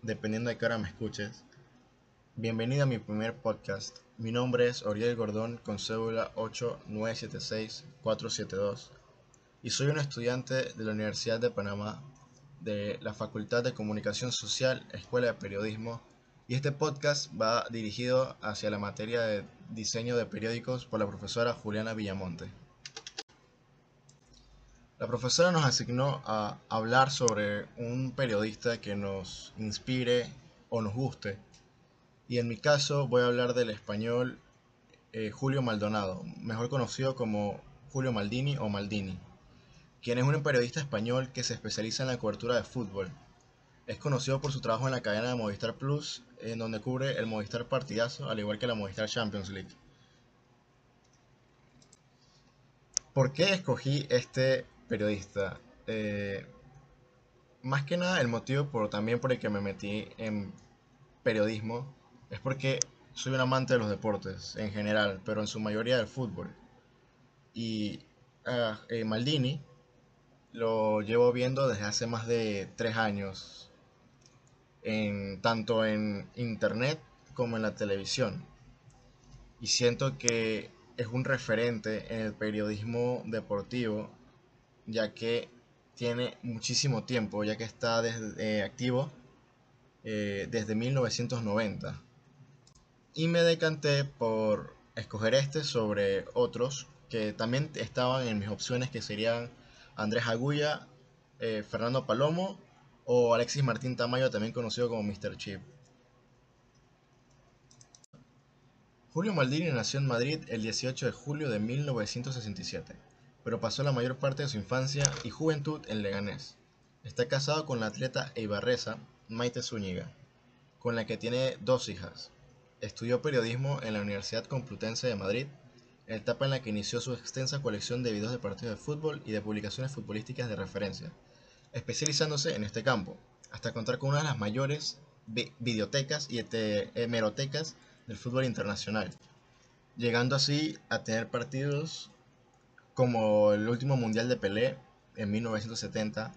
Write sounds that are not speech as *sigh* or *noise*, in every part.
dependiendo de qué hora me escuches. Bienvenido a mi primer podcast. Mi nombre es Oriel Gordón con cédula 8976472 y soy un estudiante de la Universidad de Panamá de la Facultad de Comunicación Social, Escuela de Periodismo y este podcast va dirigido hacia la materia de diseño de periódicos por la profesora Juliana Villamonte. La profesora nos asignó a hablar sobre un periodista que nos inspire o nos guste. Y en mi caso voy a hablar del español eh, Julio Maldonado, mejor conocido como Julio Maldini o Maldini, quien es un periodista español que se especializa en la cobertura de fútbol. Es conocido por su trabajo en la cadena de Movistar Plus, en donde cubre el Movistar Partidazo, al igual que la Movistar Champions League. ¿Por qué escogí este periodista. Eh, más que nada el motivo por, también por el que me metí en periodismo es porque soy un amante de los deportes en general, pero en su mayoría del fútbol. Y uh, Maldini lo llevo viendo desde hace más de tres años, tanto en internet como en la televisión. Y siento que es un referente en el periodismo deportivo ya que tiene muchísimo tiempo, ya que está desde, eh, activo eh, desde 1990. Y me decanté por escoger este sobre otros que también estaban en mis opciones, que serían Andrés Agulla, eh, Fernando Palomo o Alexis Martín Tamayo, también conocido como Mr. Chip. Julio Maldini nació en Madrid el 18 de julio de 1967 pero pasó la mayor parte de su infancia y juventud en Leganés. Está casado con la atleta eibarresa Maite Zúñiga, con la que tiene dos hijas. Estudió periodismo en la Universidad Complutense de Madrid, etapa en la que inició su extensa colección de videos de partidos de fútbol y de publicaciones futbolísticas de referencia, especializándose en este campo, hasta contar con una de las mayores videotecas y hemerotecas del fútbol internacional, llegando así a tener partidos como el último Mundial de Pelé en 1970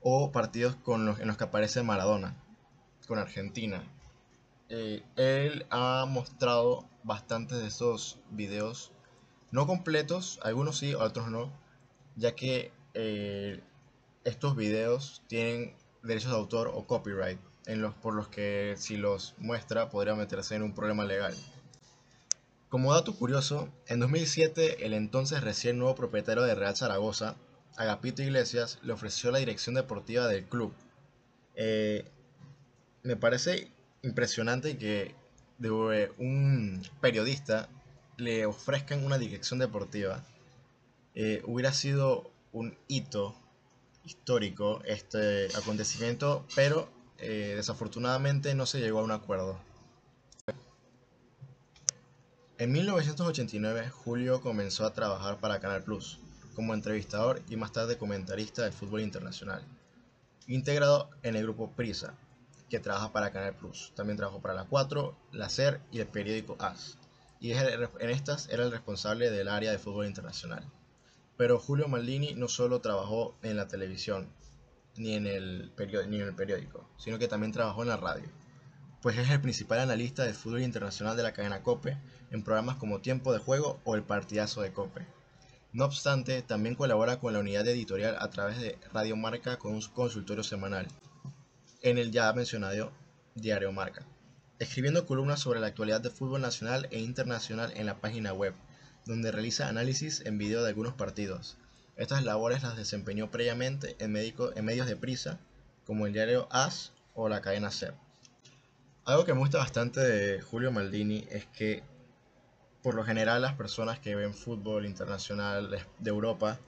o partidos en los que aparece Maradona con Argentina. Eh, él ha mostrado bastantes de esos videos, no completos, algunos sí, otros no, ya que eh, estos videos tienen derechos de autor o copyright, por los que si los muestra podría meterse en un problema legal. Como dato curioso, en 2007 el entonces recién nuevo propietario de Real Zaragoza, Agapito Iglesias, le ofreció la dirección deportiva del club. Eh, me parece impresionante que de un periodista le ofrezcan una dirección deportiva. Eh, hubiera sido un hito histórico este acontecimiento, pero eh, desafortunadamente no se llegó a un acuerdo. En 1989, Julio comenzó a trabajar para Canal Plus como entrevistador y más tarde comentarista del fútbol internacional, integrado en el grupo Prisa, que trabaja para Canal Plus. También trabajó para la 4, la SER y el periódico AS, y en estas era el responsable del área de fútbol internacional. Pero Julio Maldini no solo trabajó en la televisión ni en el periódico, sino que también trabajó en la radio pues es el principal analista del fútbol internacional de la cadena Cope en programas como Tiempo de Juego o El Partidazo de Cope. No obstante, también colabora con la unidad editorial a través de Radio Marca con un consultorio semanal, en el ya mencionado Diario Marca, escribiendo columnas sobre la actualidad del fútbol nacional e internacional en la página web, donde realiza análisis en video de algunos partidos. Estas labores las desempeñó previamente en, en medios de prisa, como el diario AS o la cadena SER. Algo que me gusta bastante de Julio Maldini es que por lo general las personas que ven fútbol internacional de Europa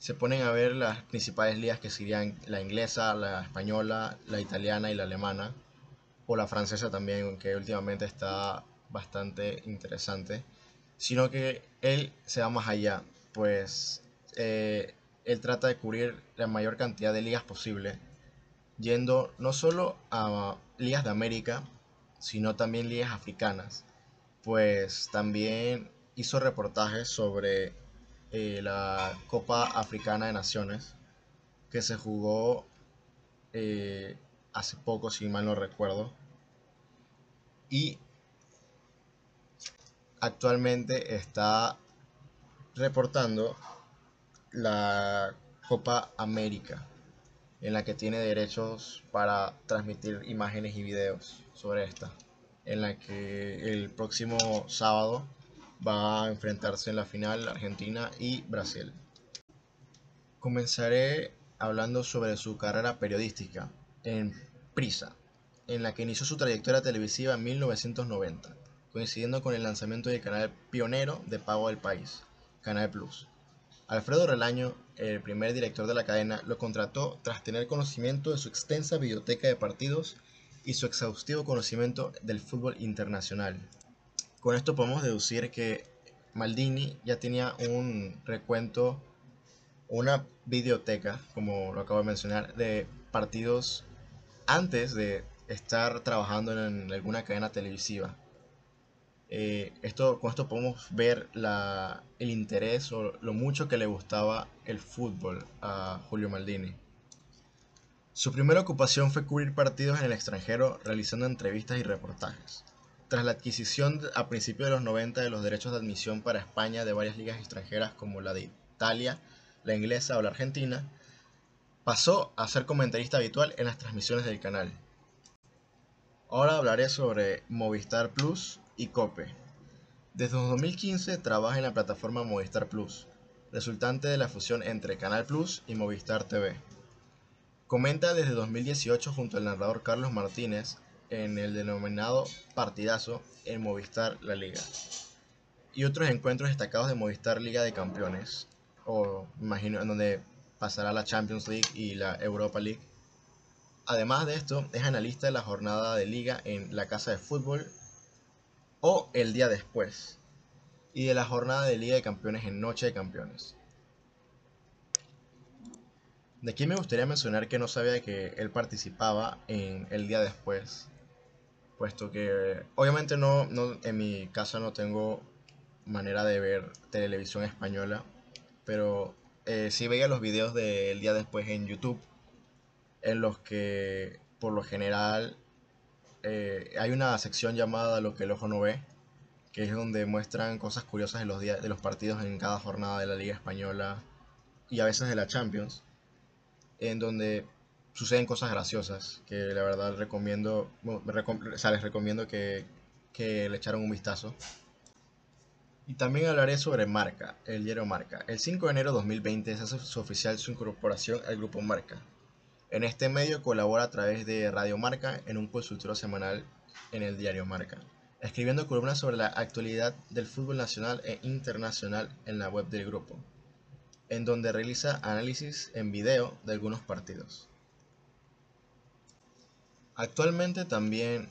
se ponen a ver las principales ligas que serían la inglesa, la española, la italiana y la alemana, o la francesa también, que últimamente está bastante interesante, sino que él se va más allá, pues eh, él trata de cubrir la mayor cantidad de ligas posible, yendo no solo a ligas de América, sino también ligas africanas. Pues también hizo reportajes sobre eh, la Copa Africana de Naciones que se jugó eh, hace poco, si mal no recuerdo. Y actualmente está reportando la Copa América, en la que tiene derechos para transmitir imágenes y videos sobre esta, en la que el próximo sábado va a enfrentarse en la final Argentina y Brasil. Comenzaré hablando sobre su carrera periodística en Prisa, en la que inició su trayectoria televisiva en 1990, coincidiendo con el lanzamiento del canal pionero de pago del país, Canal Plus. Alfredo Relaño, el primer director de la cadena, lo contrató tras tener conocimiento de su extensa biblioteca de partidos y su exhaustivo conocimiento del fútbol internacional. Con esto podemos deducir que Maldini ya tenía un recuento, una biblioteca, como lo acabo de mencionar, de partidos antes de estar trabajando en alguna cadena televisiva. Eh, esto, con esto podemos ver la, el interés o lo mucho que le gustaba el fútbol a Julio Maldini. Su primera ocupación fue cubrir partidos en el extranjero realizando entrevistas y reportajes. Tras la adquisición a principios de los 90 de los derechos de admisión para España de varias ligas extranjeras como la de Italia, la inglesa o la argentina, pasó a ser comentarista habitual en las transmisiones del canal. Ahora hablaré sobre Movistar Plus y Cope. Desde 2015 trabaja en la plataforma Movistar Plus, resultante de la fusión entre Canal Plus y Movistar TV. Comenta desde 2018 junto al narrador Carlos Martínez en el denominado Partidazo en Movistar La Liga y otros encuentros destacados de Movistar Liga de Campeones, o imagino en donde pasará la Champions League y la Europa League. Además de esto, es analista de la jornada de liga en La Casa de Fútbol o el día después, y de la jornada de Liga de Campeones en Noche de Campeones. De aquí me gustaría mencionar que no sabía que él participaba en el día después, puesto que obviamente no, no en mi casa no tengo manera de ver televisión española, pero eh, sí veía los videos del día después en YouTube, en los que por lo general eh, hay una sección llamada Lo que el ojo no ve, que es donde muestran cosas curiosas de los, días, de los partidos en cada jornada de la Liga Española y a veces de la Champions, en donde suceden cosas graciosas, que la verdad recomiendo, les recomiendo que, que le echaran un vistazo. Y también hablaré sobre Marca, el diario Marca. El 5 de enero de 2020 se hace oficial su incorporación al grupo Marca, en este medio colabora a través de Radio Marca en un consultorio semanal en el diario Marca, escribiendo columnas sobre la actualidad del fútbol nacional e internacional en la web del grupo, en donde realiza análisis en video de algunos partidos. Actualmente también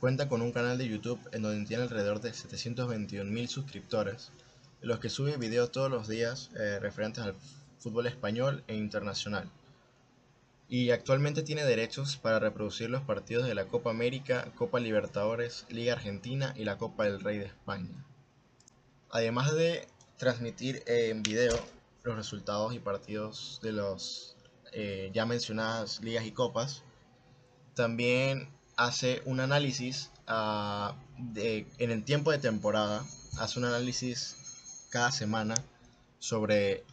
cuenta con un canal de YouTube en donde tiene alrededor de 721.000 suscriptores, en los que sube videos todos los días eh, referentes al fútbol español e internacional y actualmente tiene derechos para reproducir los partidos de la Copa América, Copa Libertadores, Liga Argentina y la Copa del Rey de España. Además de transmitir en video los resultados y partidos de los eh, ya mencionadas ligas y copas, también hace un análisis ah, en el tiempo de temporada, hace un análisis cada semana sobre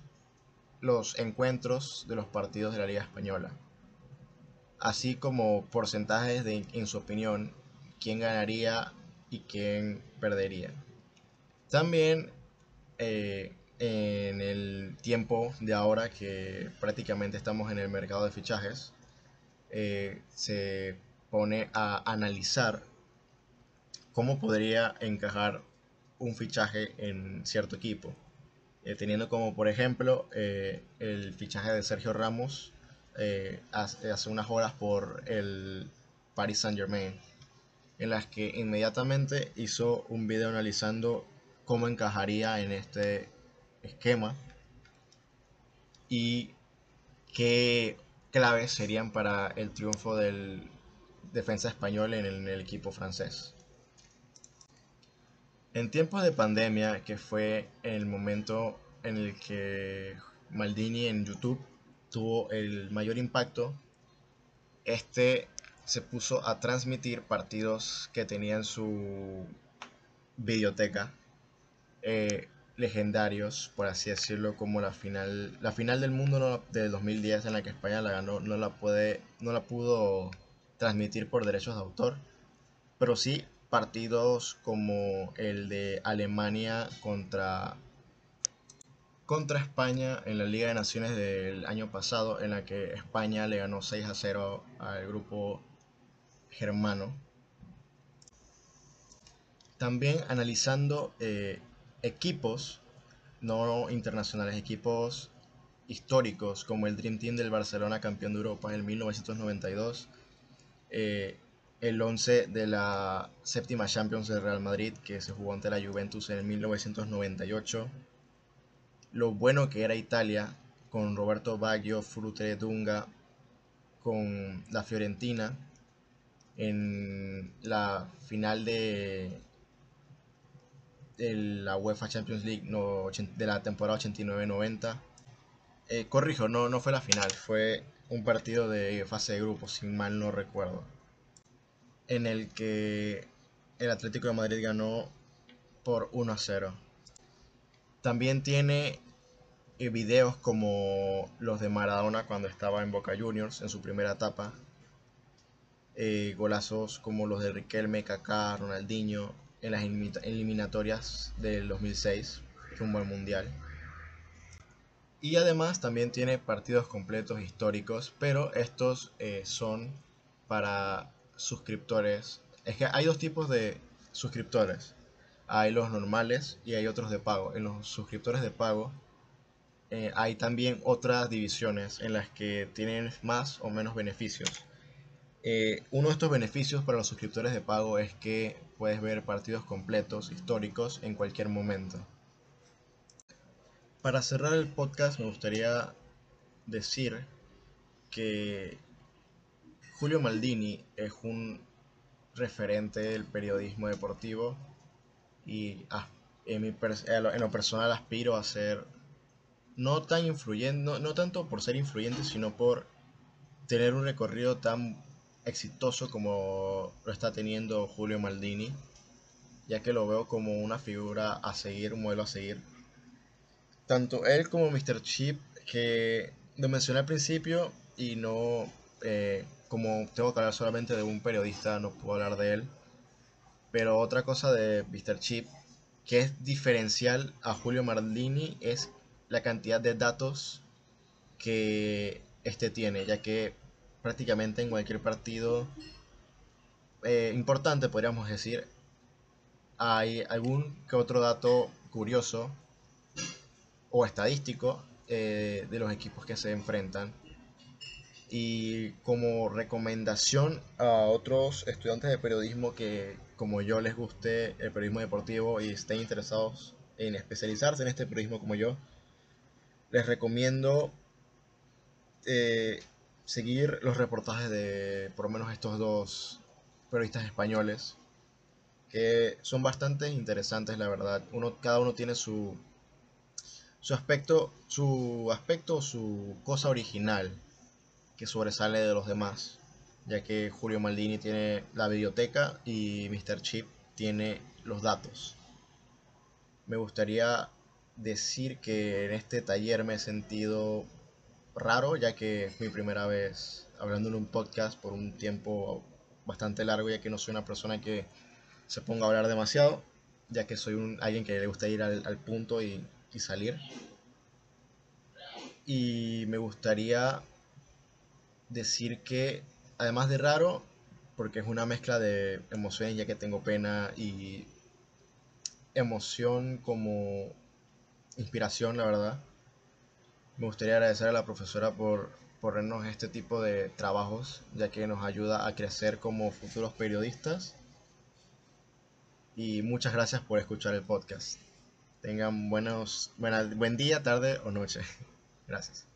los encuentros de los partidos de la Liga Española así como porcentajes de, en su opinión, quién ganaría y quién perdería. También eh, en el tiempo de ahora que prácticamente estamos en el mercado de fichajes, eh, se pone a analizar cómo podría encajar un fichaje en cierto equipo, eh, teniendo como por ejemplo el fichaje de Sergio Ramos eh, hace, unas horas por el Paris Saint Germain, en las que inmediatamente hizo un video analizando cómo encajaría en este esquema y qué claves serían para el triunfo del defensa español en el equipo francés. En tiempos de pandemia, que fue el momento en el que Maldini en YouTube tuvo el mayor impacto, este se puso a transmitir partidos que tenían su videoteca eh, legendarios, por así decirlo, como la final, la final del mundo no, del 2010 en la que España la ganó, no la puede, no la pudo transmitir por derechos de autor, pero sí partidos como el de Alemania contra contra España en la Liga de Naciones del año pasado, en la que España le ganó 6 a 0 al grupo germano. También analizando eh, equipos no internacionales, equipos históricos como el Dream Team del Barcelona, campeón de Europa en 1992, eh, el 11 de la séptima Champions del Real Madrid que se jugó ante la Juventus en 1998, lo bueno que era Italia con Roberto Baggio, Frute Dunga, con la Fiorentina en la final de, de la UEFA Champions League de la temporada 89-90. Eh, corrijo, no, no fue la final, fue un partido de fase de grupos, si mal no recuerdo, en el que el Atlético de Madrid ganó por 1 a 0. También tiene videos como los de Maradona cuando estaba en Boca Juniors en su primera etapa. Eh, golazos como los de Riquelme, Kaká, Ronaldinho en las eliminatorias del 2006 rumbo al Mundial. Y además también tiene partidos completos históricos, pero estos eh, son para suscriptores. Es que hay dos tipos de suscriptores. Hay los normales y hay otros de pago. En los suscriptores de pago eh, hay también otras divisiones en las que tienen más o menos beneficios. Eh, uno de estos beneficios para los suscriptores de pago es que puedes ver partidos completos históricos en cualquier momento. Para cerrar el podcast me gustaría decir que Julio Maldini es un referente del periodismo deportivo y ah, en, en lo personal aspiro a ser no tan influyente, no, tanto por ser influyente, sino por tener un recorrido tan exitoso como lo está teniendo Julio Maldini, ya que lo veo como una figura a seguir, un modelo a seguir. Tanto él como Mr. Chip, que lo mencioné al principio y no, eh, como tengo que hablar solamente de un periodista, no puedo hablar de él. Pero otra cosa de Mr. Chip que es diferencial a Julio Maldini es la cantidad de datos que este tiene, ya que prácticamente en cualquier partido eh, importante, podríamos decir, hay algún que otro dato curioso o estadístico eh, de los equipos que se enfrentan. Y como recomendación a otros estudiantes de periodismo que, como yo, les guste el periodismo deportivo y estén interesados en especializarse en este periodismo como yo, les recomiendo eh, seguir los reportajes de por lo menos estos dos periodistas españoles que son bastante interesantes la verdad. Uno cada uno tiene su su aspecto su aspecto su cosa original que sobresale de los demás ya que Julio Maldini tiene la biblioteca y Mr. Chip tiene los datos me gustaría decir que en este taller me he sentido raro, ya que es mi primera vez hablando en un podcast por un tiempo bastante largo, ya que no soy una persona que se ponga a hablar demasiado, ya que soy alguien que le gusta ir al, punto y, y salir. Y me gustaría decir que, además de raro, porque es una mezcla de emociones, ya que tengo pena y emoción como inspiración, la verdad. Me gustaría agradecer a la profesora por ponernos este tipo de trabajos, ya que nos ayuda a crecer como futuros periodistas. Y muchas gracias por escuchar el podcast. Tengan buenos, buen día, tarde o noche. *laughs* Gracias.